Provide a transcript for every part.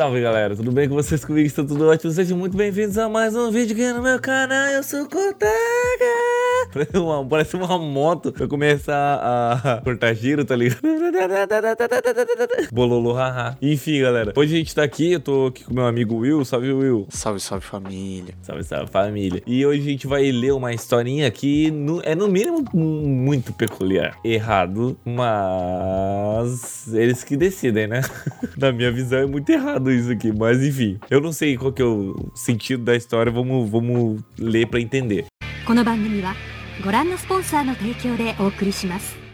Salve galera, tudo bem com vocês comigo? Está tudo ótimo? Sejam muito bem-vindos a mais um vídeo aqui no meu canal. Eu sou o Kotaga. Parece uma, parece uma moto pra começar a cortar giro, tá ligado? Bololo, haha. Enfim, galera, hoje a gente tá aqui. Eu tô aqui com meu amigo Will. Salve, Will. Salve, salve família. Salve, salve família. E hoje a gente vai ler uma historinha que no- é no mínimo muito peculiar. Errado, mas eles que decidem, né? Na minha visão é muito errado isso aqui, mas enfim. Eu não sei qual que é o sentido da história, vamos, vamos ler pra entender. この番組は ご覧のスポンサーの提供でお送りします。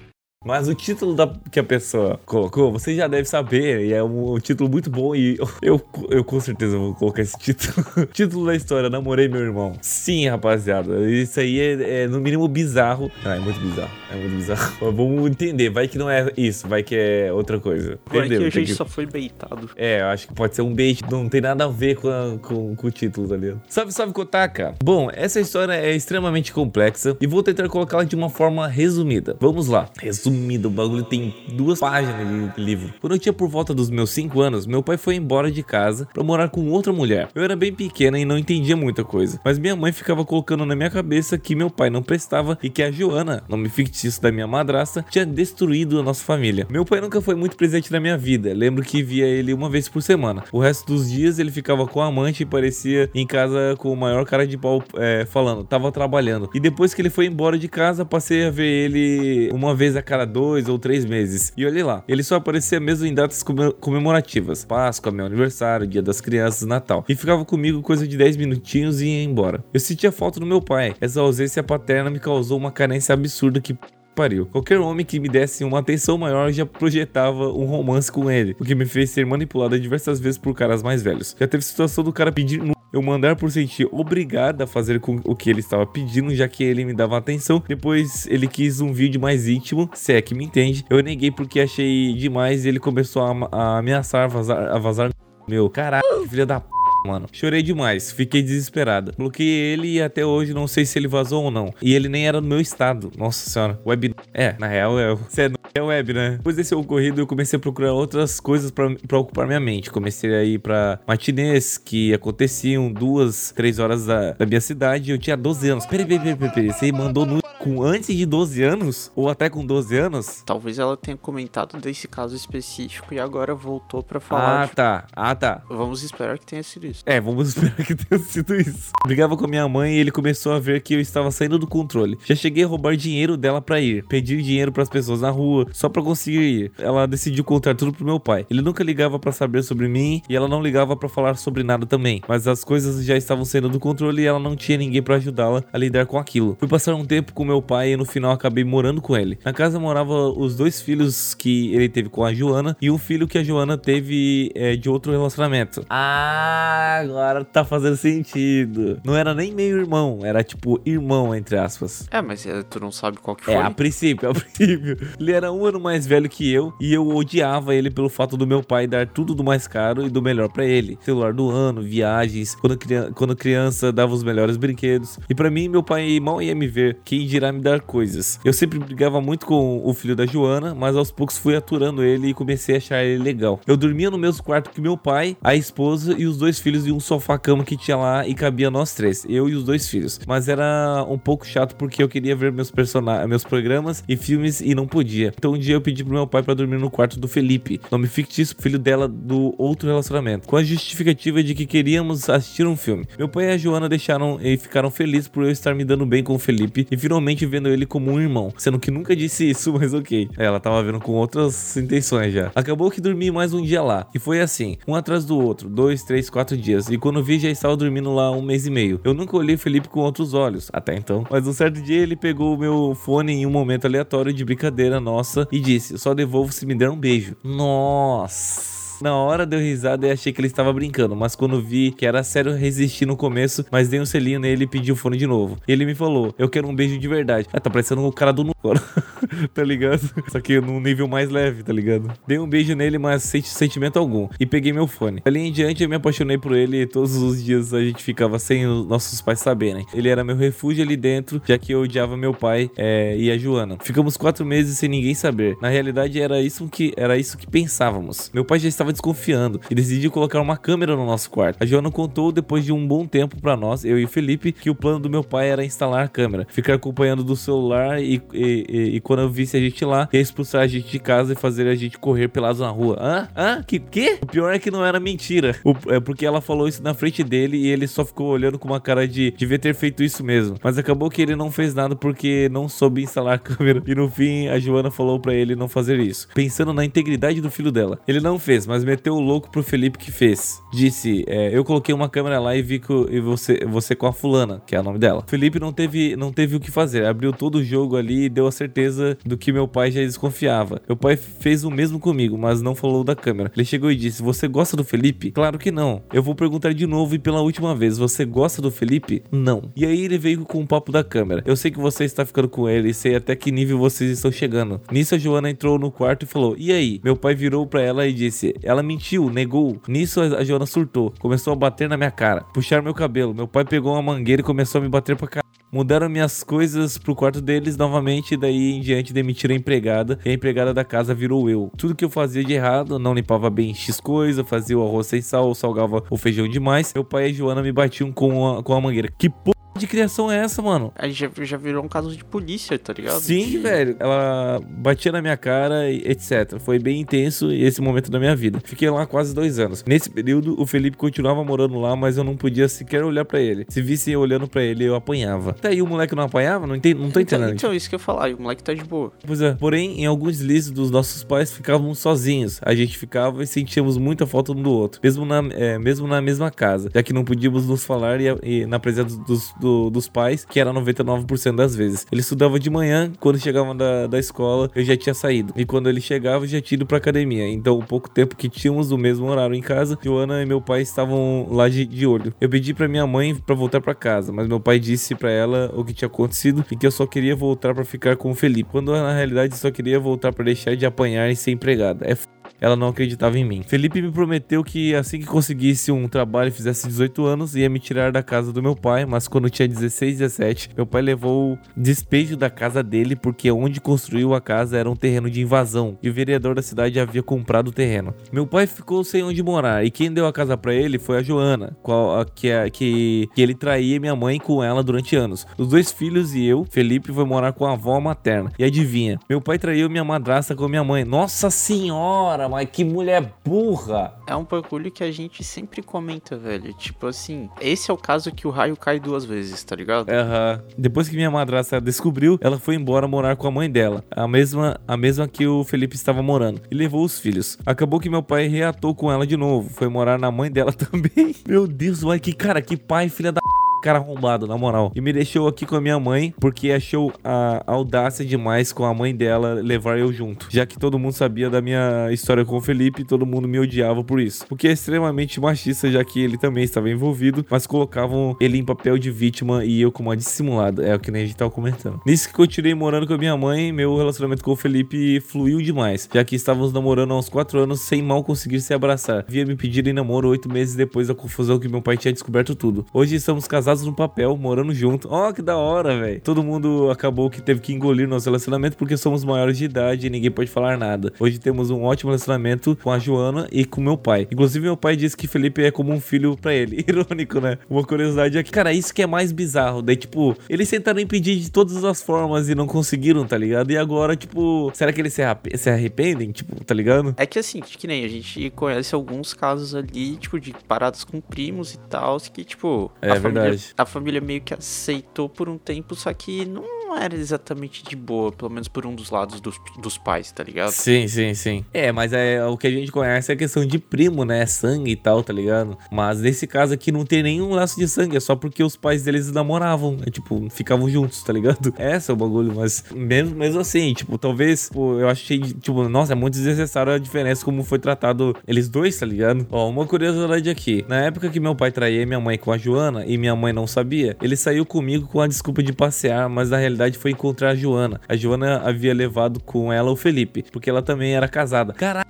Mas o título da, que a pessoa colocou, você já deve saber, e é um, um título muito bom, e eu, eu, eu com certeza vou colocar esse título. título da história, Namorei Meu Irmão. Sim, rapaziada, isso aí é, é, no mínimo bizarro. Ah, é muito bizarro, é muito bizarro. Mas vamos entender, vai que não é isso, vai que é outra coisa. Por aqui Entendeu? a gente que- só foi beitado. é, eu acho que pode ser um bait, não tem nada a ver com, a- com, com o título, tá ligado? Salve, salve, Kotaka! Bom, essa história é extremamente complexa e vou tentar colocá-la de uma forma resumida. Vamos lá. Resumida, o bagulho tem duas páginas de livro. Quando eu tinha por volta dos meus 5 anos, meu pai foi embora de casa pra morar com outra mulher. Eu era bem pequena e não entendia muita coisa, mas minha mãe ficava colocando na minha cabeça que meu pai não prestava e que a Joana, nome fictício da minha madrasta, tinha destruído a nossa família. Meu pai nunca foi muito presente na minha vida. Lembro que via ele uma vez por semana. O resto dos dias ele ficava com a amante e parecia em casa com o maior cara de pau é, falando, tava trabalhando. E depois que ele foi embora de casa, passei a ver ele uma vez a cada dois ou três meses. E olha lá, ele só aparecia mesmo em datas come- comemorativas: Páscoa, meu aniversário, Dia das Crianças, Natal. E ficava comigo coisa de 10 minutinhos e ia embora. Eu sentia falta do meu pai. Essa ausência paterna me causou uma carência absurda que pariu. Qualquer homem que me desse uma atenção maior já projetava um romance com ele, o que me fez ser manipulada diversas vezes por caras mais velhos. Já teve situação do cara pedir eu mandar por sentir obrigada a fazer com o que ele estava pedindo, já que ele me dava atenção. Depois ele quis um vídeo mais íntimo, se é que me entende. Eu neguei porque achei demais e ele começou a, a ameaçar vazar, a vazar meu. Caralho, filha da p mano. Chorei demais, fiquei desesperada. Bloqueei ele e até hoje não sei se ele vazou ou não. E ele nem era no meu estado. Nossa senhora. Web. É, na real é. Você é, é web, né? Depois desse ocorrido, eu comecei a procurar outras coisas pra ocupar minha mente. Comecei a ir pra matinês que aconteciam duas, três horas da, da minha cidade. Eu tinha 12 anos. Peraí, peraí, peraí, peraí. Você mandou no. Com antes de 12 anos? Ou até com 12 anos? Talvez ela tenha comentado desse caso específico e agora voltou pra falar. Ah, tá. Ah, tá. Vamos esperar que tenha sido isso. É, vamos esperar que tenha sido isso. Brigava com a minha mãe e ele começou a ver que eu estava saindo do controle. Já cheguei a roubar dinheiro dela pra ir, pedir dinheiro pras pessoas na rua, só pra conseguir ir. Ela decidiu contar tudo pro meu pai. Ele nunca ligava pra saber sobre mim e ela não ligava pra falar sobre nada também. Mas as coisas já estavam saindo do controle e ela não tinha ninguém pra ajudá-la a lidar com aquilo. Fui passar um tempo com meu pai e no final acabei morando com ele. Na casa morava os dois filhos que ele teve com a Joana e um filho que a Joana teve é, de outro relacionamento. Ah, agora tá fazendo sentido. Não era nem meio irmão, era tipo irmão, entre aspas. É, mas é, tu não sabe qual que foi. É, a princípio, a princípio. Ele era um ano mais velho que eu e eu odiava ele pelo fato do meu pai dar tudo do mais caro e do melhor pra ele. Celular do ano, viagens, quando, criança, quando criança dava os melhores brinquedos. E pra mim, meu pai mal ia me ver, quem dirá me dar coisas. Eu sempre brigava muito com o filho da Joana, mas aos poucos fui aturando ele e comecei a achar ele legal. Eu dormia no mesmo quarto que meu pai, a esposa e os dois filhos de um sofá-cama que tinha lá e cabia nós três, eu e os dois filhos. Mas era um pouco chato porque eu queria ver meus personagens, meus programas e filmes e não podia. Então um dia eu pedi pro meu pai pra dormir no quarto do Felipe, nome fictício, filho dela do outro relacionamento, com a justificativa de que queríamos assistir um filme. Meu pai e a Joana deixaram e ficaram felizes por eu estar me dando bem com o Felipe e finalmente vendo ele como um irmão, sendo que nunca disse isso, mas ok. Ela tava vendo com outras intenções já. Acabou que dormi mais um dia lá e foi assim, um atrás do outro, dois, três, quatro dias. E quando vi já estava dormindo lá um mês e meio. Eu nunca olhei Felipe com outros olhos, até então. Mas um certo dia ele pegou o meu fone em um momento aleatório de brincadeira nossa e disse: Só devolvo se me der um beijo. Nossa. Na hora deu risada e achei que ele estava brincando, mas quando vi que era sério, resisti no começo, mas dei um selinho nele e pedi o fone de novo. E ele me falou: Eu quero um beijo de verdade. Ah, tá parecendo o cara do nu tá ligado? Só que num nível mais leve, tá ligado? Dei um beijo nele, mas sem sentimento algum. E peguei meu fone. Dali em diante eu me apaixonei por ele e todos os dias a gente ficava sem os nossos pais saberem. Ele era meu refúgio ali dentro, já que eu odiava meu pai é, e a Joana. Ficamos quatro meses sem ninguém saber. Na realidade, era isso que, era isso que pensávamos. Meu pai já estava estava desconfiando e decidiu colocar uma câmera no nosso quarto. A Joana contou depois de um bom tempo para nós, eu e o Felipe, que o plano do meu pai era instalar a câmera, ficar acompanhando do celular e, e, e, e quando eu visse a gente lá, ia expulsar a gente de casa e fazer a gente correr pelados na rua. Hã? Hã? Que quê? O pior é que não era mentira. O, é porque ela falou isso na frente dele e ele só ficou olhando com uma cara de devia ter feito isso mesmo. Mas acabou que ele não fez nada porque não soube instalar a câmera. E no fim, a Joana falou para ele não fazer isso, pensando na integridade do filho dela. Ele não fez, mas meteu o louco pro Felipe que fez. Disse: é, Eu coloquei uma câmera lá e vi que e você, você com a fulana, que é o nome dela. Felipe não teve, não teve o que fazer, abriu todo o jogo ali e deu a certeza do que meu pai já desconfiava. Meu pai fez o mesmo comigo, mas não falou da câmera. Ele chegou e disse: Você gosta do Felipe? Claro que não. Eu vou perguntar de novo e pela última vez: Você gosta do Felipe? Não. E aí ele veio com o papo da câmera. Eu sei que você está ficando com ele e sei até que nível vocês estão chegando. Nisso a Joana entrou no quarto e falou: E aí? Meu pai virou para ela e disse: Ela mentiu, negou. Nisso a Joana surtou, começou a bater na minha cara, puxar meu cabelo. Meu pai pegou uma mangueira e começou a me bater pra cá. Mudaram minhas coisas pro quarto deles novamente daí em diante demitiram a empregada e a empregada da casa virou eu. Tudo que eu fazia de errado, não limpava bem X coisa, fazia o arroz sem sal, salgava o feijão demais. Meu pai e a Joana me batiam com a, com a mangueira. Que porra de criação é essa, mano? Aí já, já virou um caso de polícia, tá ligado? Sim, De- velho. Ela batia na minha cara, e etc. Foi bem intenso esse momento da minha vida. Fiquei lá quase dois anos. Nesse período, o Felipe continuava morando lá, mas eu não podia sequer olhar pra ele. Se visse eu olhando pra ele, eu apanhava. Tá aí o moleque não apanhava? Não, entendo, não tô Então, entendendo. então, isso que eu ia falar, o moleque tá de boa. Pois é. Porém, em alguns deslizes dos nossos pais ficávamos sozinhos. A gente ficava e sentíamos muita falta um do outro, mesmo na, é, mesmo na mesma casa, já que não podíamos nos falar e, e na presença dos, do- dos pais, que era 99% das vezes. Ele estudava de manhã, quando chegava da, da escola, eu já tinha saído. E quando ele chegava, eu já tinha ido pra academia. Então, o pouco tempo que tínhamos o mesmo horário em casa, Joana e meu pai estavam lá de, de olho. Eu pedi pra minha mãe pra voltar pra casa, mas meu pai disse pra ela o que tinha acontecido e que eu só queria voltar pra ficar com o Felipe, quando na realidade só queria voltar pra deixar de apanhar e ser empregada. É f... Ela não acreditava em mim. Felipe me prometeu que assim que conseguisse um trabalho e fizesse 18 anos, ia me tirar da casa do meu pai, mas quando tinha 16, 17, meu pai levou o despejo da casa dele porque onde construiu a casa era um terreno de invasão e o vereador da cidade havia comprado o terreno. Meu pai ficou sem onde morar e quem deu a casa pra ele foi a Joana, qual, a, que, a- que, que ele traía minha mãe com ela durante anos. Os dois filhos e eu, Felipe, foi morar com a avó materna. E adivinha, meu pai traiu minha madrasta com minha mãe. Nossa senhora, mas que mulher burra! É um bagulho que a gente sempre comenta, velho. Tipo assim, esse é o caso que o raio cai duas vezes, tá ligado? Aham. Depois que minha madrasta descobriu, ela foi embora morar com a mãe dela, a mesma, a mesma que o Felipe estava morando, e levou os filhos. Acabou que meu pai reatou com ela de novo, foi morar na mãe dela também. Meu Deus, mas que cara, que pai, filha da cara arrombado, na moral. E me deixou aqui com a minha mãe porque achou a audácia demais com a mãe dela levar eu junto. Já que todo mundo sabia da minha história com o Felipe todo mundo me odiava por isso. Porque é extremamente machista, já que ele também estava envolvido, mas colocavam ele em papel de vítima e eu como a dissimulada. É o que nem a gente tava comentando. Nisso que continuei morando com a minha mãe, meu relacionamento com o Felipe fluiu demais, já que estávamos namorando há uns 4 anos sem mal conseguir se abraçar. Via me pedir em namoro 8 meses depois da confusão que meu pai tinha descoberto tudo. Hoje estamos casados no papel, morando junto. Ó, que da hora, velho. Todo mundo acabou que teve que engolir nosso relacionamento porque somos maiores de idade e ninguém pode falar nada. Hoje temos um ótimo relacionamento com a Joana e com meu pai. Inclusive, meu pai disse que Felipe é como um filho pra ele. Irônico, né? Uma curiosidade é que, cara, isso que é mais bizarro. Daí, tipo, eles tentaram impedir de todas as formas e não conseguiram, tá ligado? E agora, tipo, será que eles se, arrep- se arrependem? Tipo, tá ligado? É que assim, que nem a gente conhece alguns casos ali, tipo, de paradas com primos e tal, que, tipo, É a, família, verdade. A família meio que aceitou por um tempo, só que não era exatamente de boa, pelo menos por um dos lados dos, dos pais, tá ligado? Sim, sim, sim. É, mas é o que a gente conhece é a questão de primo, né? Sangue e tal, tá ligado? Mas nesse caso aqui não tem nenhum laço de sangue, é só porque os pais deles namoravam, é, tipo, ficavam juntos, tá ligado? Essa é o bagulho, mas mesmo, mesmo assim, tipo, talvez, pô, eu achei, tipo, nossa, é muito desnecessário a diferença como foi tratado eles dois, tá ligado? Ó, uma curiosidade aqui. Na época que meu pai traía minha mãe com a Joana e minha mãe não sabia, ele saiu comigo com a desculpa de passear, mas na realidade foi encontrar a Joana. A Joana havia levado com ela o Felipe, porque ela também era casada. Caraca,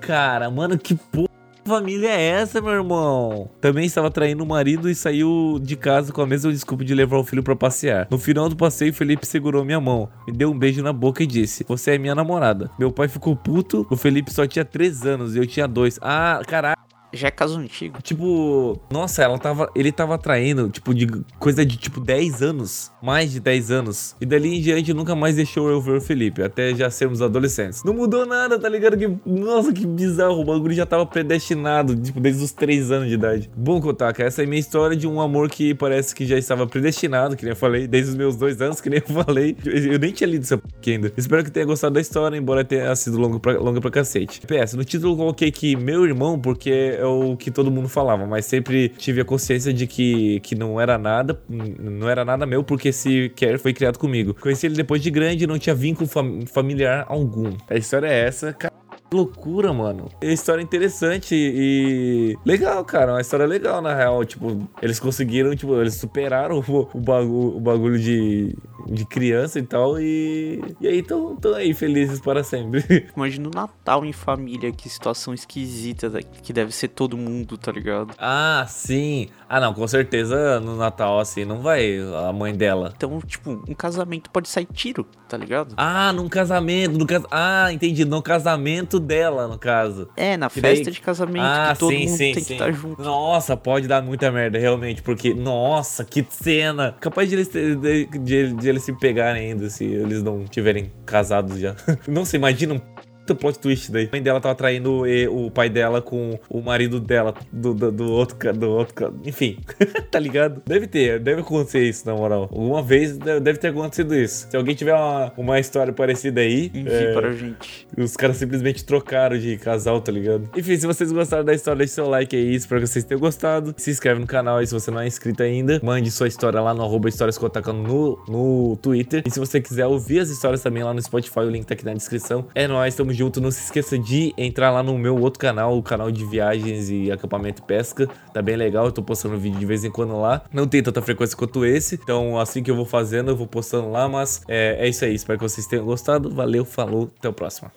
cara, mano, que porra família é essa, meu irmão? Também estava traindo o marido e saiu de casa com a mesma desculpa de levar o filho para passear. No final do passeio, Felipe segurou minha mão, me deu um beijo na boca e disse: Você é minha namorada. Meu pai ficou puto, o Felipe só tinha 3 anos e eu tinha 2. Ah, caralho. Já é caso antigo. Tipo, nossa, ela tava. Ele tava traindo, tipo, de coisa de tipo 10 anos. Mais de 10 anos. E dali em diante nunca mais deixou eu ver o Felipe. Até já sermos adolescentes. Não mudou nada, tá ligado? Que, nossa, que bizarro. O bagulho já tava predestinado, tipo, desde os 3 anos de idade. Bom, Kotaka, essa é minha história de um amor que parece que já estava predestinado, que nem eu falei, desde os meus dois anos, que nem eu falei. Eu nem tinha lido essa ainda. Espero que tenha gostado da história, embora tenha sido longa pra, longa pra cacete. PS, no título eu coloquei que meu irmão, porque é o que todo mundo falava, mas sempre tive a consciência de que, que não era nada, não era nada meu, porque esse Care foi criado comigo. Conheci ele depois de grande e não tinha vínculo fam familiar algum. A história é essa, cara. Loucura, mano. É história interessante e. Legal, cara. Uma história legal, na real. Tipo, eles conseguiram, tipo, eles superaram o, o, bagulho, o bagulho de, de criança e tal. E. E aí estão aí felizes para sempre. Imagina o Natal em família, que situação esquisita que deve ser todo mundo, tá ligado? Ah, sim. Ah, não, com certeza no Natal, assim, não vai a mãe dela. Então, tipo, um casamento pode sair tiro, tá ligado? Ah, num casamento. No cas... Ah, entendi. No casamento dela, no caso. É, na festa daí... de casamento, ah, que todo sim, mundo sim, tem sim. que estar junto. Nossa, pode dar muita merda, realmente, porque, nossa, que cena. Capaz de eles, de, de, de eles se pegarem ainda, se eles não tiverem casados já. não se imaginam plot twist daí. A mãe dela tava traindo o pai dela com o marido dela, do, do, do outro, do outro, enfim, tá ligado? Deve ter, deve acontecer isso, na moral. Alguma vez deve ter acontecido isso. Se alguém tiver uma, uma história parecida aí, envie é, para a gente. Os caras simplesmente trocaram de casal, tá ligado? Enfim, se vocês gostaram da história, deixe seu like aí, espero que vocês tenham gostado. Se inscreve no canal aí se você não é inscrito ainda. Mande sua história lá no arroba histórias no, no Twitter. E se você quiser ouvir as histórias também lá no Spotify, o link tá aqui na descrição. É nóis, tamo junto. Não se esqueça de entrar lá no meu outro canal, o canal de viagens e acampamento e pesca. Tá bem legal, eu tô postando vídeo de vez em quando lá. Não tem tanta frequência quanto esse, então assim que eu vou fazendo, eu vou postando lá. Mas é, é isso aí, espero que vocês tenham gostado. Valeu, falou, até o próximo.